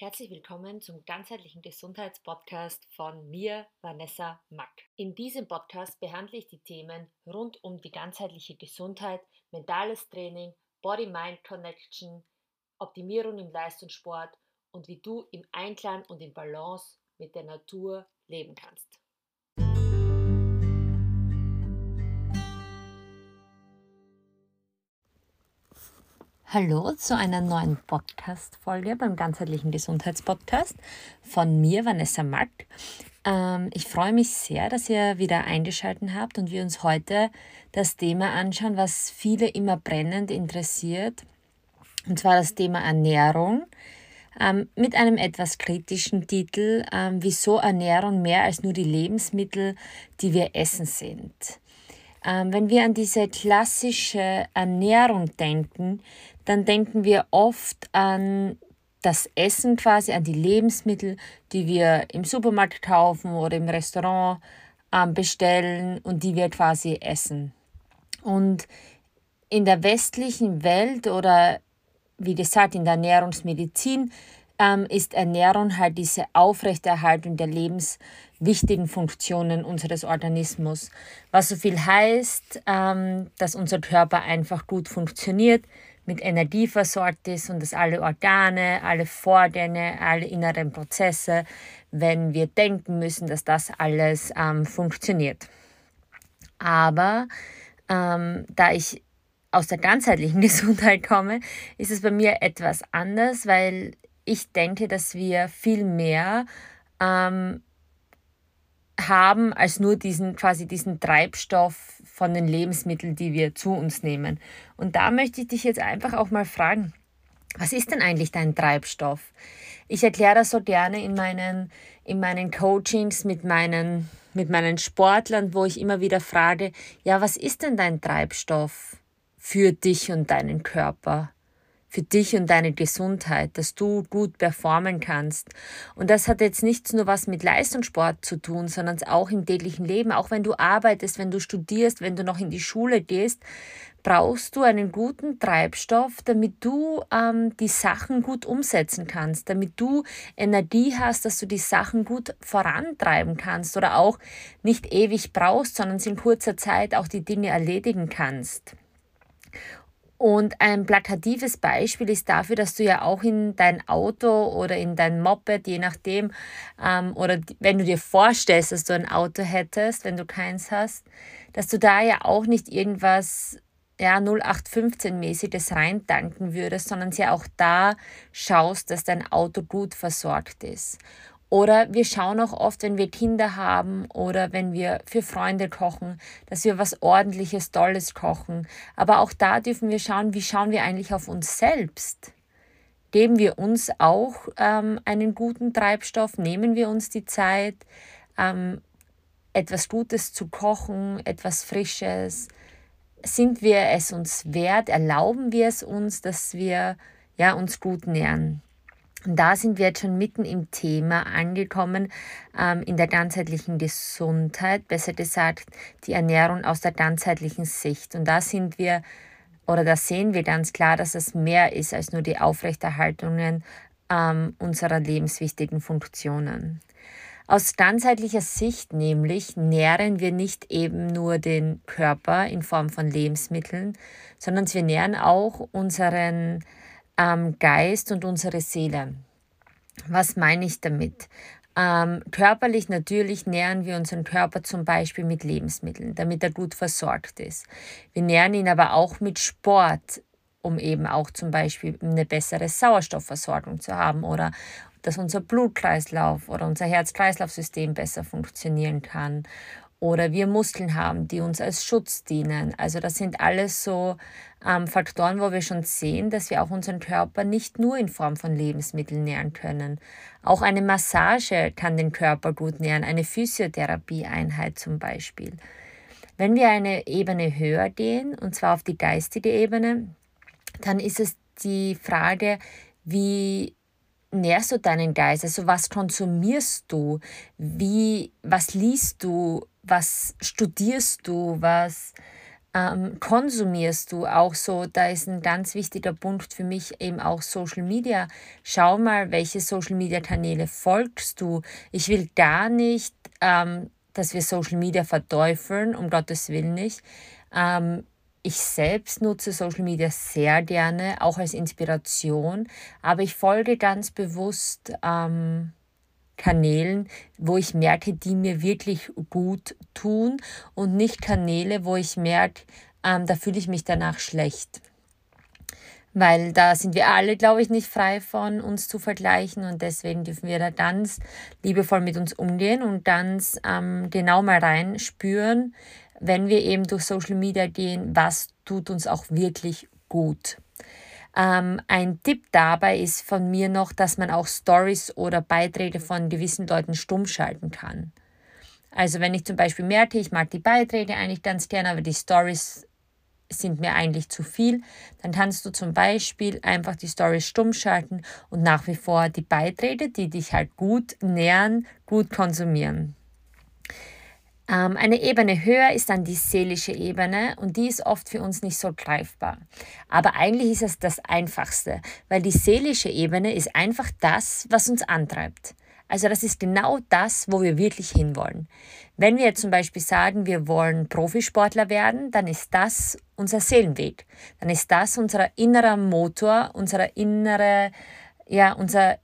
Herzlich willkommen zum ganzheitlichen Gesundheitspodcast von mir, Vanessa Mack. In diesem Podcast behandle ich die Themen rund um die ganzheitliche Gesundheit, mentales Training, Body-Mind-Connection, Optimierung im Leistungssport und wie du im Einklang und in Balance mit der Natur leben kannst. Hallo zu einer neuen Podcast-Folge beim ganzheitlichen Gesundheitspodcast von mir, Vanessa Mack. Ähm, ich freue mich sehr, dass ihr wieder eingeschaltet habt und wir uns heute das Thema anschauen, was viele immer brennend interessiert, und zwar das Thema Ernährung. Ähm, mit einem etwas kritischen Titel, ähm, wieso Ernährung mehr als nur die Lebensmittel, die wir essen sind. Wenn wir an diese klassische Ernährung denken, dann denken wir oft an das Essen quasi, an die Lebensmittel, die wir im Supermarkt kaufen oder im Restaurant ähm, bestellen und die wir quasi essen. Und in der westlichen Welt oder wie gesagt in der Ernährungsmedizin ähm, ist Ernährung halt diese Aufrechterhaltung der lebenswichtigen Funktionen unseres Organismus. Was so viel heißt, ähm, dass unser Körper einfach gut funktioniert, mit Energie versorgt ist und dass alle Organe, alle Vorgänge, alle inneren Prozesse, wenn wir denken müssen, dass das alles ähm, funktioniert. Aber ähm, da ich aus der ganzheitlichen Gesundheit komme, ist es bei mir etwas anders, weil ich denke, dass wir viel mehr ähm, haben als nur diesen quasi diesen Treibstoff von den Lebensmitteln, die wir zu uns nehmen. Und da möchte ich dich jetzt einfach auch mal fragen, was ist denn eigentlich dein Treibstoff? Ich erkläre das so gerne in meinen, in meinen Coachings mit meinen, mit meinen Sportlern, wo ich immer wieder frage, ja, was ist denn dein Treibstoff für dich und deinen Körper? Für dich und deine Gesundheit, dass du gut performen kannst. Und das hat jetzt nicht nur was mit Leistungssport zu tun, sondern auch im täglichen Leben. Auch wenn du arbeitest, wenn du studierst, wenn du noch in die Schule gehst, brauchst du einen guten Treibstoff, damit du ähm, die Sachen gut umsetzen kannst, damit du Energie hast, dass du die Sachen gut vorantreiben kannst oder auch nicht ewig brauchst, sondern in kurzer Zeit auch die Dinge erledigen kannst. Und ein plakatives Beispiel ist dafür, dass du ja auch in dein Auto oder in dein Moped, je nachdem, ähm, oder wenn du dir vorstellst, dass du ein Auto hättest, wenn du keins hast, dass du da ja auch nicht irgendwas ja, 0815-mäßiges reindanken würdest, sondern ja auch da schaust, dass dein Auto gut versorgt ist. Oder wir schauen auch oft, wenn wir Kinder haben oder wenn wir für Freunde kochen, dass wir was ordentliches, Tolles kochen. Aber auch da dürfen wir schauen, wie schauen wir eigentlich auf uns selbst. Geben wir uns auch ähm, einen guten Treibstoff? Nehmen wir uns die Zeit, ähm, etwas Gutes zu kochen, etwas Frisches? Sind wir es uns wert? Erlauben wir es uns, dass wir ja, uns gut nähren? Und da sind wir jetzt schon mitten im Thema angekommen, ähm, in der ganzheitlichen Gesundheit, besser gesagt die Ernährung aus der ganzheitlichen Sicht. Und da sind wir, oder da sehen wir ganz klar, dass es mehr ist als nur die Aufrechterhaltungen ähm, unserer lebenswichtigen Funktionen. Aus ganzheitlicher Sicht nämlich nähren wir nicht eben nur den Körper in Form von Lebensmitteln, sondern wir nähren auch unseren ähm, Geist und unsere Seele. Was meine ich damit? Ähm, körperlich natürlich nähren wir unseren Körper zum Beispiel mit Lebensmitteln, damit er gut versorgt ist. Wir nähren ihn aber auch mit Sport, um eben auch zum Beispiel eine bessere Sauerstoffversorgung zu haben oder dass unser Blutkreislauf oder unser Herz-Kreislauf-System besser funktionieren kann oder wir Muskeln haben, die uns als Schutz dienen. Also das sind alles so ähm, Faktoren, wo wir schon sehen, dass wir auch unseren Körper nicht nur in Form von Lebensmitteln nähren können. Auch eine Massage kann den Körper gut nähren, eine Physiotherapieeinheit zum Beispiel. Wenn wir eine Ebene höher gehen, und zwar auf die geistige Ebene, dann ist es die Frage, wie nährst du deinen Geist? Also was konsumierst du? Wie, was liest du? Was studierst du? Was ähm, konsumierst du auch so? Da ist ein ganz wichtiger Punkt für mich eben auch Social Media. Schau mal, welche Social Media Kanäle folgst du. Ich will gar nicht, ähm, dass wir Social Media verteufeln, um Gottes Willen nicht. Ähm, ich selbst nutze Social Media sehr gerne, auch als Inspiration, aber ich folge ganz bewusst ähm, Kanälen, wo ich merke, die mir wirklich gut tun und nicht Kanäle, wo ich merke, ähm, da fühle ich mich danach schlecht. Weil da sind wir alle, glaube ich, nicht frei von uns zu vergleichen und deswegen dürfen wir da ganz liebevoll mit uns umgehen und ganz ähm, genau mal reinspüren, wenn wir eben durch Social Media gehen, was tut uns auch wirklich gut. Ähm, ein Tipp dabei ist von mir noch, dass man auch Stories oder Beiträge von gewissen Leuten stumm schalten kann. Also wenn ich zum Beispiel merke, ich mag die Beiträge eigentlich ganz gerne, aber die Stories sind mir eigentlich zu viel, dann kannst du zum Beispiel einfach die Stories stumm schalten und nach wie vor die Beiträge, die dich halt gut nähern, gut konsumieren. Ähm, eine Ebene höher ist dann die seelische Ebene und die ist oft für uns nicht so greifbar. Aber eigentlich ist es das Einfachste, weil die seelische Ebene ist einfach das, was uns antreibt. Also das ist genau das, wo wir wirklich hinwollen. Wenn wir zum Beispiel sagen, wir wollen Profisportler werden, dann ist das unser Seelenweg. Dann ist das unser innerer Motor, unser innere, ja, unser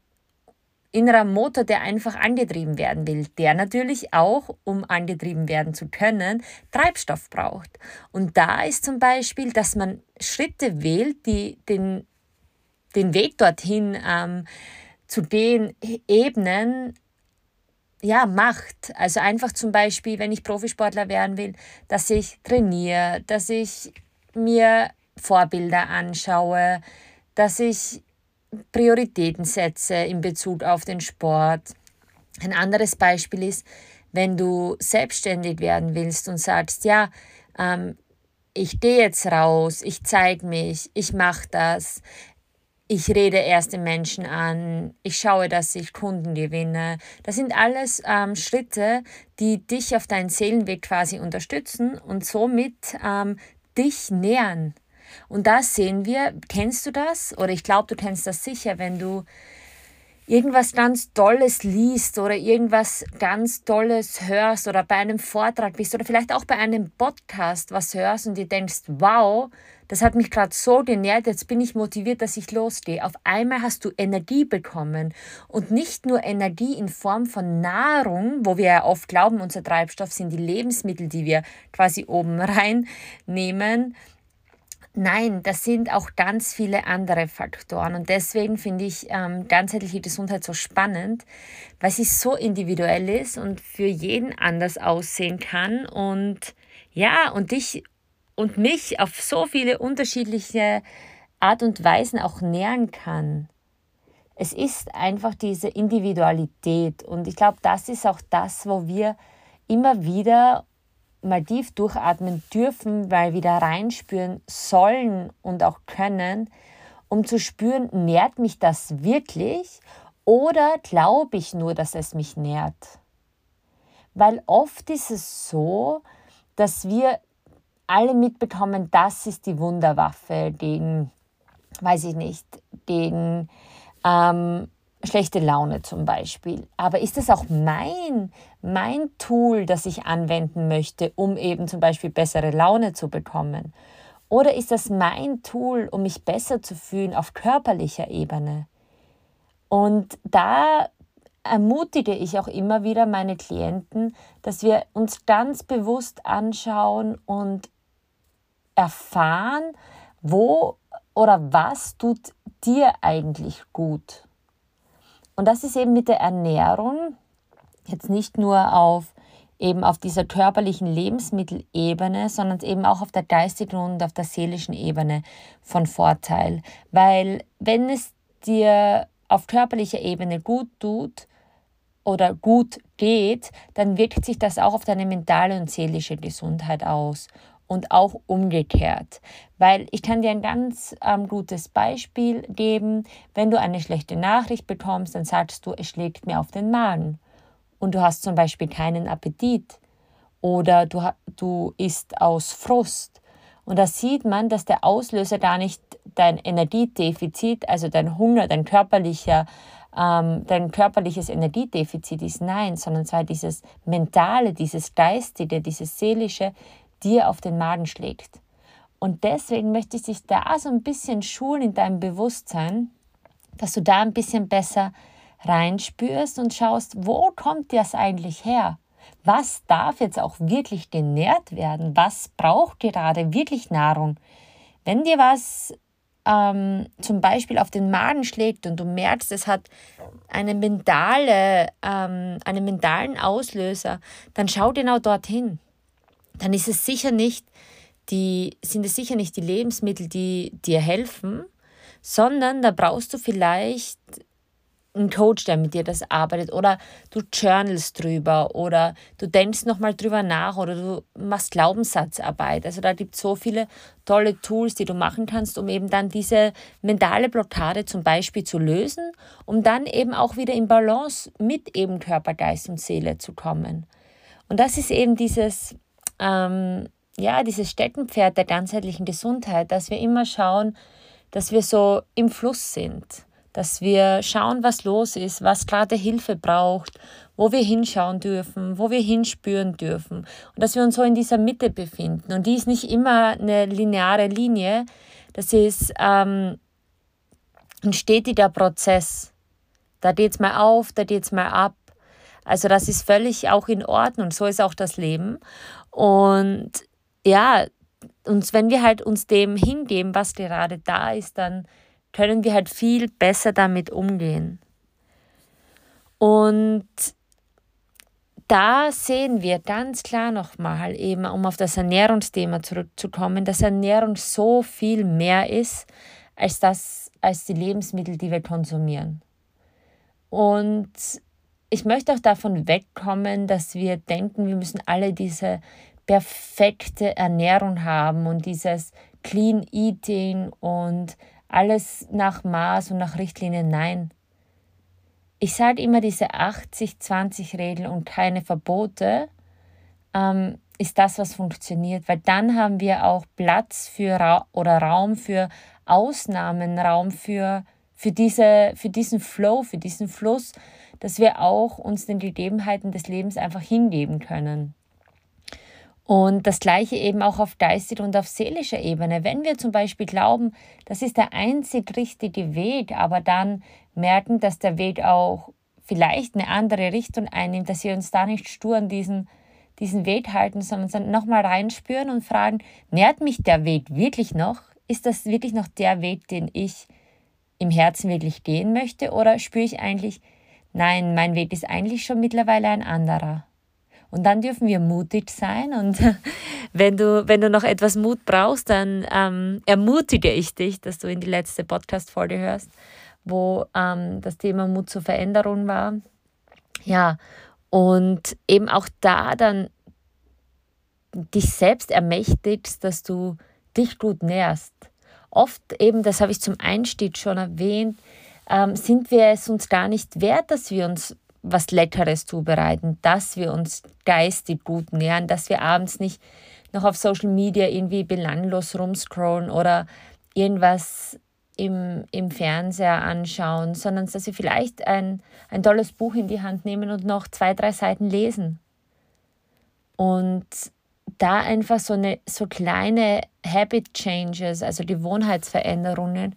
innerer Motor, der einfach angetrieben werden will, der natürlich auch, um angetrieben werden zu können, Treibstoff braucht. Und da ist zum Beispiel, dass man Schritte wählt, die den, den Weg dorthin ähm, zu den Ebenen ja, macht. Also einfach zum Beispiel, wenn ich Profisportler werden will, dass ich trainiere, dass ich mir Vorbilder anschaue, dass ich Prioritäten setze in Bezug auf den Sport. Ein anderes Beispiel ist, wenn du selbstständig werden willst und sagst, ja, ähm, ich gehe jetzt raus, ich zeige mich, ich mache das, ich rede erste Menschen an, ich schaue, dass ich Kunden gewinne. Das sind alles ähm, Schritte, die dich auf deinen Seelenweg quasi unterstützen und somit ähm, dich nähern und da sehen wir, kennst du das? Oder ich glaube, du kennst das sicher, wenn du irgendwas ganz Tolles liest oder irgendwas ganz Tolles hörst oder bei einem Vortrag bist oder vielleicht auch bei einem Podcast was hörst und dir denkst, wow, das hat mich gerade so genährt, jetzt bin ich motiviert, dass ich losgehe. Auf einmal hast du Energie bekommen und nicht nur Energie in Form von Nahrung, wo wir ja oft glauben, unser Treibstoff sind die Lebensmittel, die wir quasi oben reinnehmen, Nein, das sind auch ganz viele andere Faktoren. Und deswegen finde ich ähm, ganzheitliche Gesundheit so spannend, weil sie so individuell ist und für jeden anders aussehen kann. Und ja, und dich und mich auf so viele unterschiedliche Art und Weisen auch nähern kann. Es ist einfach diese Individualität. Und ich glaube, das ist auch das, wo wir immer wieder mal tief durchatmen dürfen, weil wir da reinspüren sollen und auch können, um zu spüren, nährt mich das wirklich oder glaube ich nur, dass es mich nährt? Weil oft ist es so, dass wir alle mitbekommen, das ist die Wunderwaffe gegen, weiß ich nicht, gegen ähm, schlechte Laune zum Beispiel. Aber ist es auch mein, mein Tool, das ich anwenden möchte, um eben zum Beispiel bessere Laune zu bekommen? Oder ist das mein Tool, um mich besser zu fühlen auf körperlicher Ebene? Und da ermutige ich auch immer wieder meine Klienten, dass wir uns ganz bewusst anschauen und erfahren, wo oder was tut dir eigentlich gut. Und das ist eben mit der Ernährung jetzt nicht nur auf eben auf dieser körperlichen Lebensmittelebene, sondern eben auch auf der geistigen und auf der seelischen Ebene von Vorteil. Weil wenn es dir auf körperlicher Ebene gut tut oder gut geht, dann wirkt sich das auch auf deine mentale und seelische Gesundheit aus und auch umgekehrt. Weil ich kann dir ein ganz ähm, gutes Beispiel geben. Wenn du eine schlechte Nachricht bekommst, dann sagst du, es schlägt mir auf den Magen. Und du hast zum Beispiel keinen Appetit. Oder du, du isst aus Frust. Und da sieht man, dass der Auslöser da nicht dein Energiedefizit, also dein Hunger, dein körperlicher, ähm, dein körperliches Energiedefizit ist, nein, sondern zwar dieses mentale, dieses geistige, dieses seelische dir auf den Magen schlägt. Und deswegen möchte ich dich da so ein bisschen schulen in deinem Bewusstsein, dass du da ein bisschen besser reinspürst und schaust, wo kommt das eigentlich her? Was darf jetzt auch wirklich genährt werden? Was braucht gerade wirklich Nahrung? Wenn dir was ähm, zum Beispiel auf den Magen schlägt und du merkst, es hat eine mentale, ähm, einen mentalen Auslöser, dann schau genau dorthin. Dann ist es sicher nicht die, sind es sicher nicht die Lebensmittel, die dir helfen, sondern da brauchst du vielleicht einen Coach, der mit dir das arbeitet oder du journalst drüber oder du denkst nochmal drüber nach oder du machst Glaubenssatzarbeit. Also da gibt es so viele tolle Tools, die du machen kannst, um eben dann diese mentale Blockade zum Beispiel zu lösen, um dann eben auch wieder in Balance mit eben Körper, Geist und Seele zu kommen. Und das ist eben dieses, ähm, ja, dieses Steckenpferd der ganzheitlichen Gesundheit, dass wir immer schauen, dass wir so im Fluss sind dass wir schauen, was los ist, was gerade Hilfe braucht, wo wir hinschauen dürfen, wo wir hinspüren dürfen und dass wir uns so in dieser Mitte befinden. Und die ist nicht immer eine lineare Linie, das ist ähm, ein stetiger Prozess. Da geht es mal auf, da geht es mal ab. Also das ist völlig auch in Ordnung. So ist auch das Leben. Und ja, und wenn wir halt uns dem hingeben, was gerade da ist, dann können wir halt viel besser damit umgehen. Und da sehen wir ganz klar nochmal, eben um auf das Ernährungsthema zurückzukommen, dass Ernährung so viel mehr ist als, das, als die Lebensmittel, die wir konsumieren. Und ich möchte auch davon wegkommen, dass wir denken, wir müssen alle diese perfekte Ernährung haben und dieses Clean Eating und alles nach Maß und nach Richtlinien. Nein. Ich sage immer diese 80-20-Regel und keine Verbote ähm, ist das, was funktioniert, weil dann haben wir auch Platz für Ra oder Raum für Ausnahmen, Raum für, für, diese, für diesen Flow, für diesen Fluss, dass wir auch uns den Gegebenheiten des Lebens einfach hingeben können. Und das gleiche eben auch auf geistiger und auf seelischer Ebene. Wenn wir zum Beispiel glauben, das ist der einzig richtige Weg, aber dann merken, dass der Weg auch vielleicht eine andere Richtung einnimmt, dass wir uns da nicht stur an diesen, diesen Weg halten, sondern nochmal reinspüren und fragen, nährt mich der Weg wirklich noch? Ist das wirklich noch der Weg, den ich im Herzen wirklich gehen möchte? Oder spüre ich eigentlich, nein, mein Weg ist eigentlich schon mittlerweile ein anderer? Und dann dürfen wir mutig sein. Und wenn du, wenn du noch etwas Mut brauchst, dann ähm, ermutige ich dich, dass du in die letzte Podcast-Folge hörst, wo ähm, das Thema Mut zur Veränderung war. Ja, und eben auch da dann dich selbst ermächtigst, dass du dich gut nährst. Oft eben, das habe ich zum Einstieg schon erwähnt, ähm, sind wir es uns gar nicht wert, dass wir uns was Leckeres zubereiten, dass wir uns geistig gut nähern, dass wir abends nicht noch auf Social Media irgendwie belanglos rumscrollen oder irgendwas im, im Fernseher anschauen, sondern dass wir vielleicht ein, ein tolles Buch in die Hand nehmen und noch zwei, drei Seiten lesen. Und da einfach so eine so kleine Habit Changes, also Gewohnheitsveränderungen,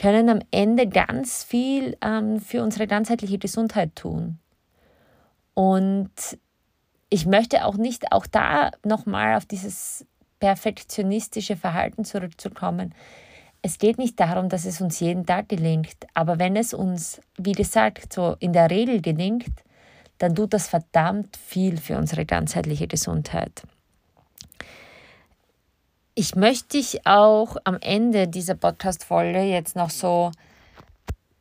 können am Ende ganz viel ähm, für unsere ganzheitliche Gesundheit tun. Und ich möchte auch nicht auch da nochmal auf dieses perfektionistische Verhalten zurückzukommen. Es geht nicht darum, dass es uns jeden Tag gelingt, aber wenn es uns, wie gesagt, so in der Regel gelingt, dann tut das verdammt viel für unsere ganzheitliche Gesundheit. Ich möchte dich auch am Ende dieser Podcast-Folge jetzt noch so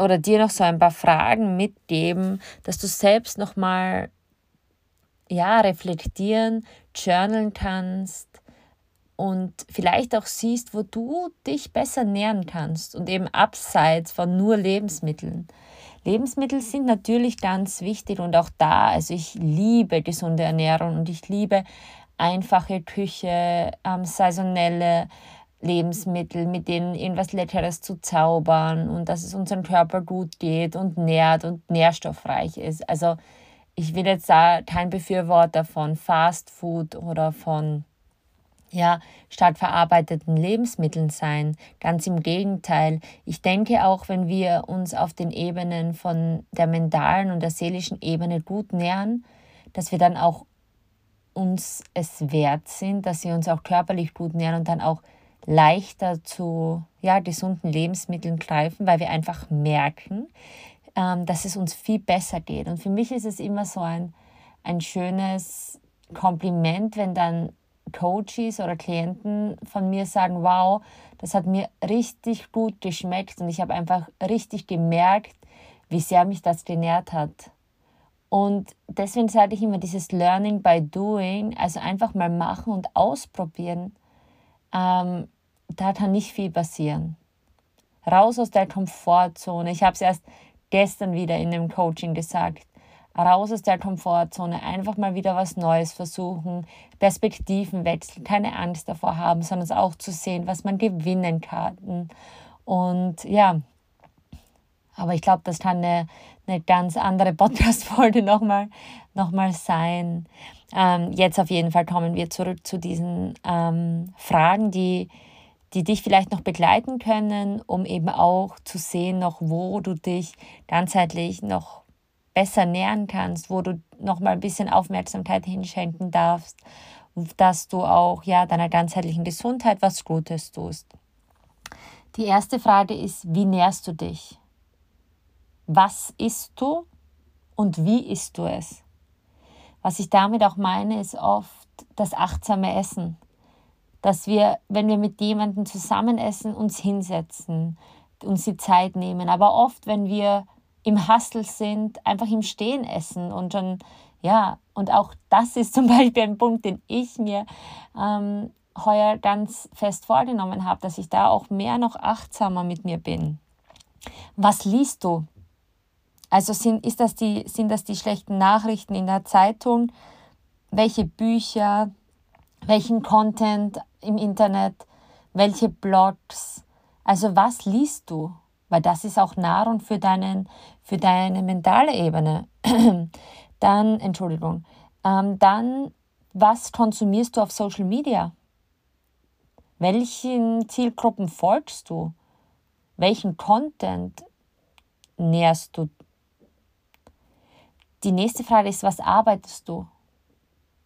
oder dir noch so ein paar Fragen mitgeben, dass du selbst nochmal ja, reflektieren, journalen kannst und vielleicht auch siehst, wo du dich besser nähern kannst und eben abseits von nur Lebensmitteln. Lebensmittel sind natürlich ganz wichtig und auch da, also ich liebe gesunde Ernährung und ich liebe einfache Küche, ähm, saisonelle Lebensmittel, mit denen irgendwas Leckeres zu zaubern und dass es unserem Körper gut geht und nährt und nährstoffreich ist. Also ich will jetzt da kein Befürworter von Fast Food oder von ja, stark verarbeiteten Lebensmitteln sein. Ganz im Gegenteil. Ich denke auch, wenn wir uns auf den Ebenen von der mentalen und der seelischen Ebene gut nähern, dass wir dann auch uns es wert sind, dass wir uns auch körperlich gut nähern und dann auch leichter zu ja, gesunden Lebensmitteln greifen, weil wir einfach merken, ähm, dass es uns viel besser geht. Und für mich ist es immer so ein, ein schönes Kompliment, wenn dann Coaches oder Klienten von mir sagen, wow, das hat mir richtig gut geschmeckt und ich habe einfach richtig gemerkt, wie sehr mich das genährt hat. Und deswegen sage ich immer dieses Learning by Doing, also einfach mal machen und ausprobieren, ähm, da kann nicht viel passieren. Raus aus der Komfortzone. Ich habe es erst gestern wieder in dem Coaching gesagt. Raus aus der Komfortzone, einfach mal wieder was Neues versuchen, Perspektiven wechseln, keine Angst davor haben, sondern es auch zu sehen, was man gewinnen kann. Und ja, aber ich glaube, das kann eine, eine ganz andere Podcast-Folge nochmal noch mal sein. Ähm, jetzt auf jeden Fall kommen wir zurück zu diesen ähm, Fragen, die, die dich vielleicht noch begleiten können, um eben auch zu sehen, noch wo du dich ganzheitlich noch besser nähern kannst, wo du noch mal ein bisschen Aufmerksamkeit hinschenken darfst, dass du auch ja deiner ganzheitlichen Gesundheit was Gutes tust. Die erste Frage ist, wie nährst du dich? Was isst du und wie isst du es? Was ich damit auch meine, ist oft das achtsame Essen dass wir, wenn wir mit jemandem zusammen essen, uns hinsetzen, uns die Zeit nehmen. Aber oft, wenn wir im Hustle sind, einfach im Stehen essen und schon, ja, und auch das ist zum Beispiel ein Punkt, den ich mir ähm, heuer ganz fest vorgenommen habe, dass ich da auch mehr noch achtsamer mit mir bin. Was liest du? Also sind, ist das die, sind das die schlechten Nachrichten in der Zeitung? Welche Bücher? Welchen Content im Internet, welche Blogs, also was liest du? Weil das ist auch Nahrung für, deinen, für deine mentale Ebene. dann, Entschuldigung, ähm, dann, was konsumierst du auf Social Media? Welchen Zielgruppen folgst du? Welchen Content nährst du? Die nächste Frage ist, was arbeitest du?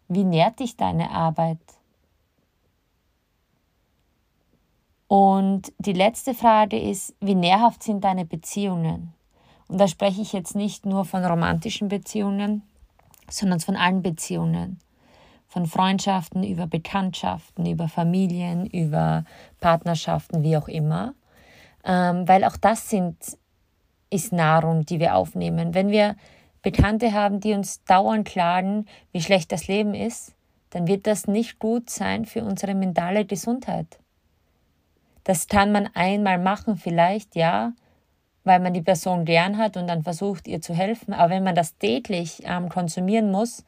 Wie nährt dich deine Arbeit? Und die letzte Frage ist, wie nährhaft sind deine Beziehungen? Und da spreche ich jetzt nicht nur von romantischen Beziehungen, sondern von allen Beziehungen. Von Freundschaften über Bekanntschaften, über Familien, über Partnerschaften, wie auch immer. Ähm, weil auch das sind, ist Nahrung, die wir aufnehmen. Wenn wir Bekannte haben, die uns dauernd klagen, wie schlecht das Leben ist, dann wird das nicht gut sein für unsere mentale Gesundheit. Das kann man einmal machen, vielleicht, ja, weil man die Person gern hat und dann versucht, ihr zu helfen. Aber wenn man das täglich ähm, konsumieren muss,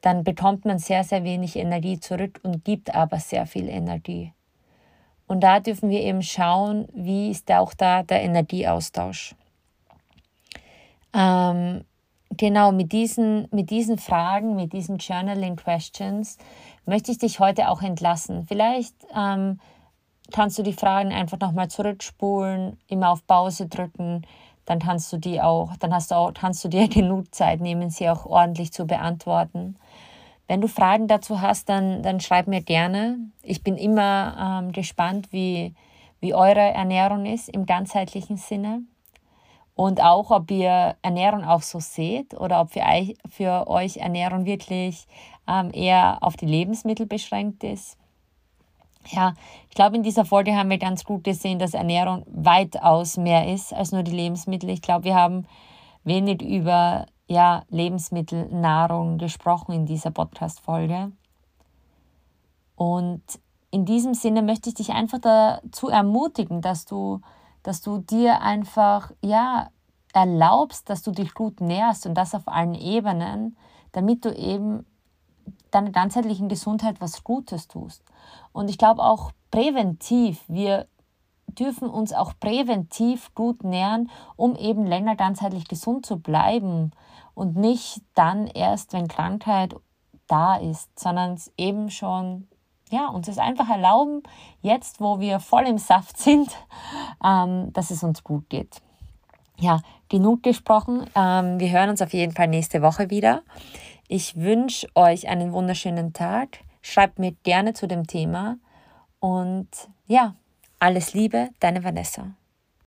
dann bekommt man sehr, sehr wenig Energie zurück und gibt aber sehr viel Energie. Und da dürfen wir eben schauen, wie ist auch da der Energieaustausch. Ähm, genau, mit diesen, mit diesen Fragen, mit diesen Journaling Questions möchte ich dich heute auch entlassen. Vielleicht ähm, kannst du die Fragen einfach nochmal zurückspulen, immer auf Pause drücken, dann kannst du die auch, dann hast du auch, kannst du dir genug Zeit nehmen, sie auch ordentlich zu beantworten. Wenn du Fragen dazu hast, dann, dann schreib mir gerne. Ich bin immer ähm, gespannt, wie, wie eure Ernährung ist im ganzheitlichen Sinne. Und auch, ob ihr Ernährung auch so seht oder ob für euch, Ernährung wirklich ähm, eher auf die Lebensmittel beschränkt ist. Ja, ich glaube, in dieser Folge haben wir ganz gut gesehen, dass Ernährung weitaus mehr ist als nur die Lebensmittel. Ich glaube, wir haben wenig über ja, Lebensmittel, Nahrung gesprochen in dieser Podcast-Folge. Und in diesem Sinne möchte ich dich einfach dazu ermutigen, dass du, dass du dir einfach ja, erlaubst, dass du dich gut nährst und das auf allen Ebenen, damit du eben deiner ganzheitlichen Gesundheit was Gutes tust. Und ich glaube auch präventiv, wir dürfen uns auch präventiv gut nähern, um eben länger ganzheitlich gesund zu bleiben und nicht dann erst, wenn Krankheit da ist, sondern eben schon, ja, uns es einfach erlauben, jetzt, wo wir voll im Saft sind, ähm, dass es uns gut geht. Ja, genug gesprochen. Ähm, wir hören uns auf jeden Fall nächste Woche wieder. Ich wünsche euch einen wunderschönen Tag. Schreibt mir gerne zu dem Thema. Und ja, alles Liebe, deine Vanessa.